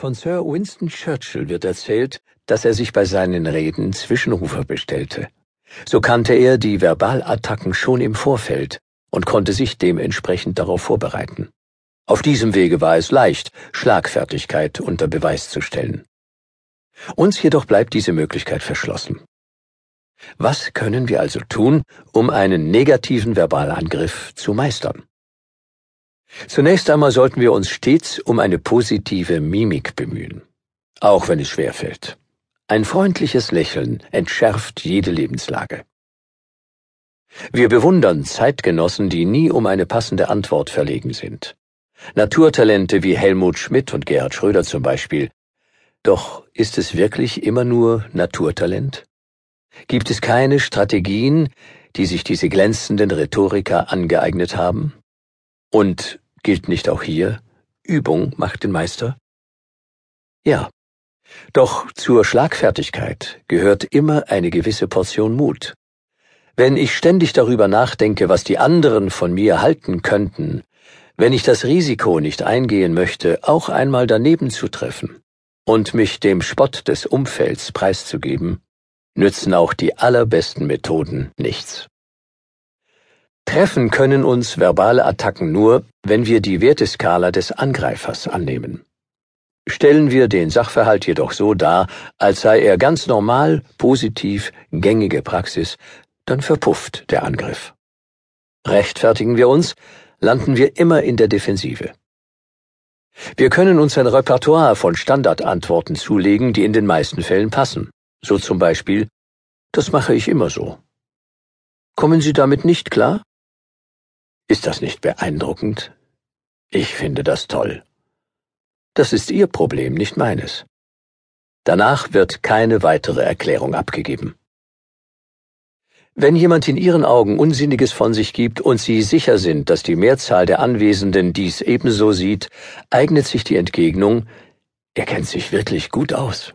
Von Sir Winston Churchill wird erzählt, dass er sich bei seinen Reden Zwischenrufer bestellte. So kannte er die Verbalattacken schon im Vorfeld und konnte sich dementsprechend darauf vorbereiten. Auf diesem Wege war es leicht, Schlagfertigkeit unter Beweis zu stellen. Uns jedoch bleibt diese Möglichkeit verschlossen. Was können wir also tun, um einen negativen Verbalangriff zu meistern? Zunächst einmal sollten wir uns stets um eine positive Mimik bemühen, auch wenn es schwer fällt. Ein freundliches Lächeln entschärft jede Lebenslage. Wir bewundern Zeitgenossen, die nie um eine passende Antwort verlegen sind. Naturtalente wie Helmut Schmidt und Gerhard Schröder zum Beispiel. Doch ist es wirklich immer nur Naturtalent? Gibt es keine Strategien, die sich diese glänzenden Rhetoriker angeeignet haben? Und gilt nicht auch hier, Übung macht den Meister? Ja. Doch zur Schlagfertigkeit gehört immer eine gewisse Portion Mut. Wenn ich ständig darüber nachdenke, was die anderen von mir halten könnten, wenn ich das Risiko nicht eingehen möchte, auch einmal daneben zu treffen und mich dem Spott des Umfelds preiszugeben, nützen auch die allerbesten Methoden nichts. Treffen können uns verbale Attacken nur, wenn wir die Werteskala des Angreifers annehmen. Stellen wir den Sachverhalt jedoch so dar, als sei er ganz normal, positiv, gängige Praxis, dann verpufft der Angriff. Rechtfertigen wir uns, landen wir immer in der Defensive. Wir können uns ein Repertoire von Standardantworten zulegen, die in den meisten Fällen passen. So zum Beispiel, das mache ich immer so. Kommen Sie damit nicht klar? Ist das nicht beeindruckend? Ich finde das toll. Das ist Ihr Problem, nicht meines. Danach wird keine weitere Erklärung abgegeben. Wenn jemand in Ihren Augen Unsinniges von sich gibt und Sie sicher sind, dass die Mehrzahl der Anwesenden dies ebenso sieht, eignet sich die Entgegnung, er kennt sich wirklich gut aus.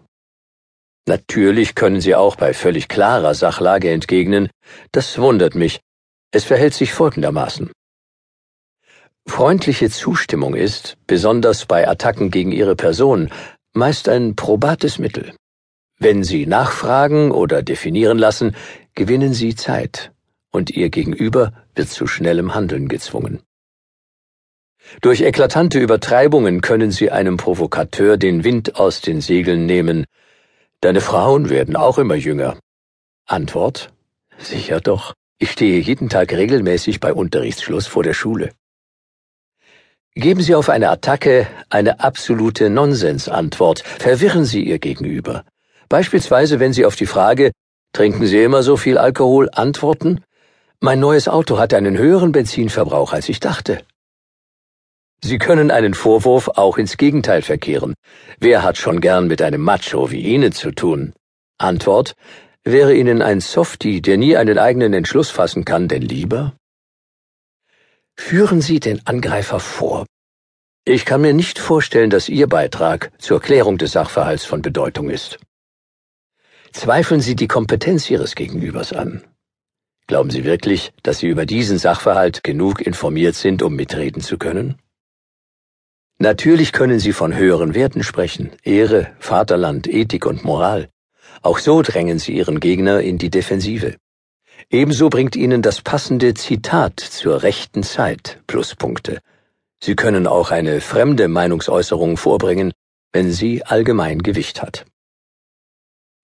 Natürlich können Sie auch bei völlig klarer Sachlage entgegnen, das wundert mich. Es verhält sich folgendermaßen. Freundliche Zustimmung ist, besonders bei Attacken gegen ihre Person, meist ein probates Mittel. Wenn Sie nachfragen oder definieren lassen, gewinnen Sie Zeit, und Ihr Gegenüber wird zu schnellem Handeln gezwungen. Durch eklatante Übertreibungen können Sie einem Provokateur den Wind aus den Segeln nehmen. Deine Frauen werden auch immer jünger. Antwort? Sicher doch. Ich stehe jeden Tag regelmäßig bei Unterrichtsschluss vor der Schule. Geben Sie auf eine Attacke eine absolute Nonsensantwort, verwirren Sie Ihr Gegenüber. Beispielsweise, wenn Sie auf die Frage Trinken Sie immer so viel Alkohol antworten Mein neues Auto hat einen höheren Benzinverbrauch, als ich dachte. Sie können einen Vorwurf auch ins Gegenteil verkehren. Wer hat schon gern mit einem Macho wie Ihnen zu tun? Antwort Wäre Ihnen ein Softie, der nie einen eigenen Entschluss fassen kann, denn lieber? Führen Sie den Angreifer vor. Ich kann mir nicht vorstellen, dass Ihr Beitrag zur Klärung des Sachverhalts von Bedeutung ist. Zweifeln Sie die Kompetenz Ihres Gegenübers an. Glauben Sie wirklich, dass Sie über diesen Sachverhalt genug informiert sind, um mitreden zu können? Natürlich können Sie von höheren Werten sprechen, Ehre, Vaterland, Ethik und Moral. Auch so drängen Sie Ihren Gegner in die Defensive. Ebenso bringt Ihnen das passende Zitat zur rechten Zeit Pluspunkte. Sie können auch eine fremde Meinungsäußerung vorbringen, wenn sie allgemein Gewicht hat.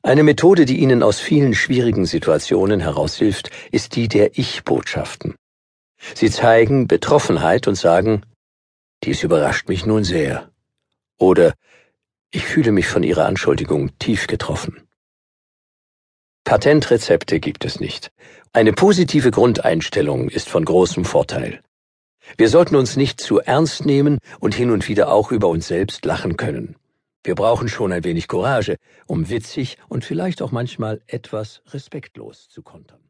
Eine Methode, die Ihnen aus vielen schwierigen Situationen heraushilft, ist die der Ich-Botschaften. Sie zeigen Betroffenheit und sagen, dies überrascht mich nun sehr. Oder ich fühle mich von Ihrer Anschuldigung tief getroffen. Patentrezepte gibt es nicht. Eine positive Grundeinstellung ist von großem Vorteil. Wir sollten uns nicht zu ernst nehmen und hin und wieder auch über uns selbst lachen können. Wir brauchen schon ein wenig Courage, um witzig und vielleicht auch manchmal etwas respektlos zu kontern.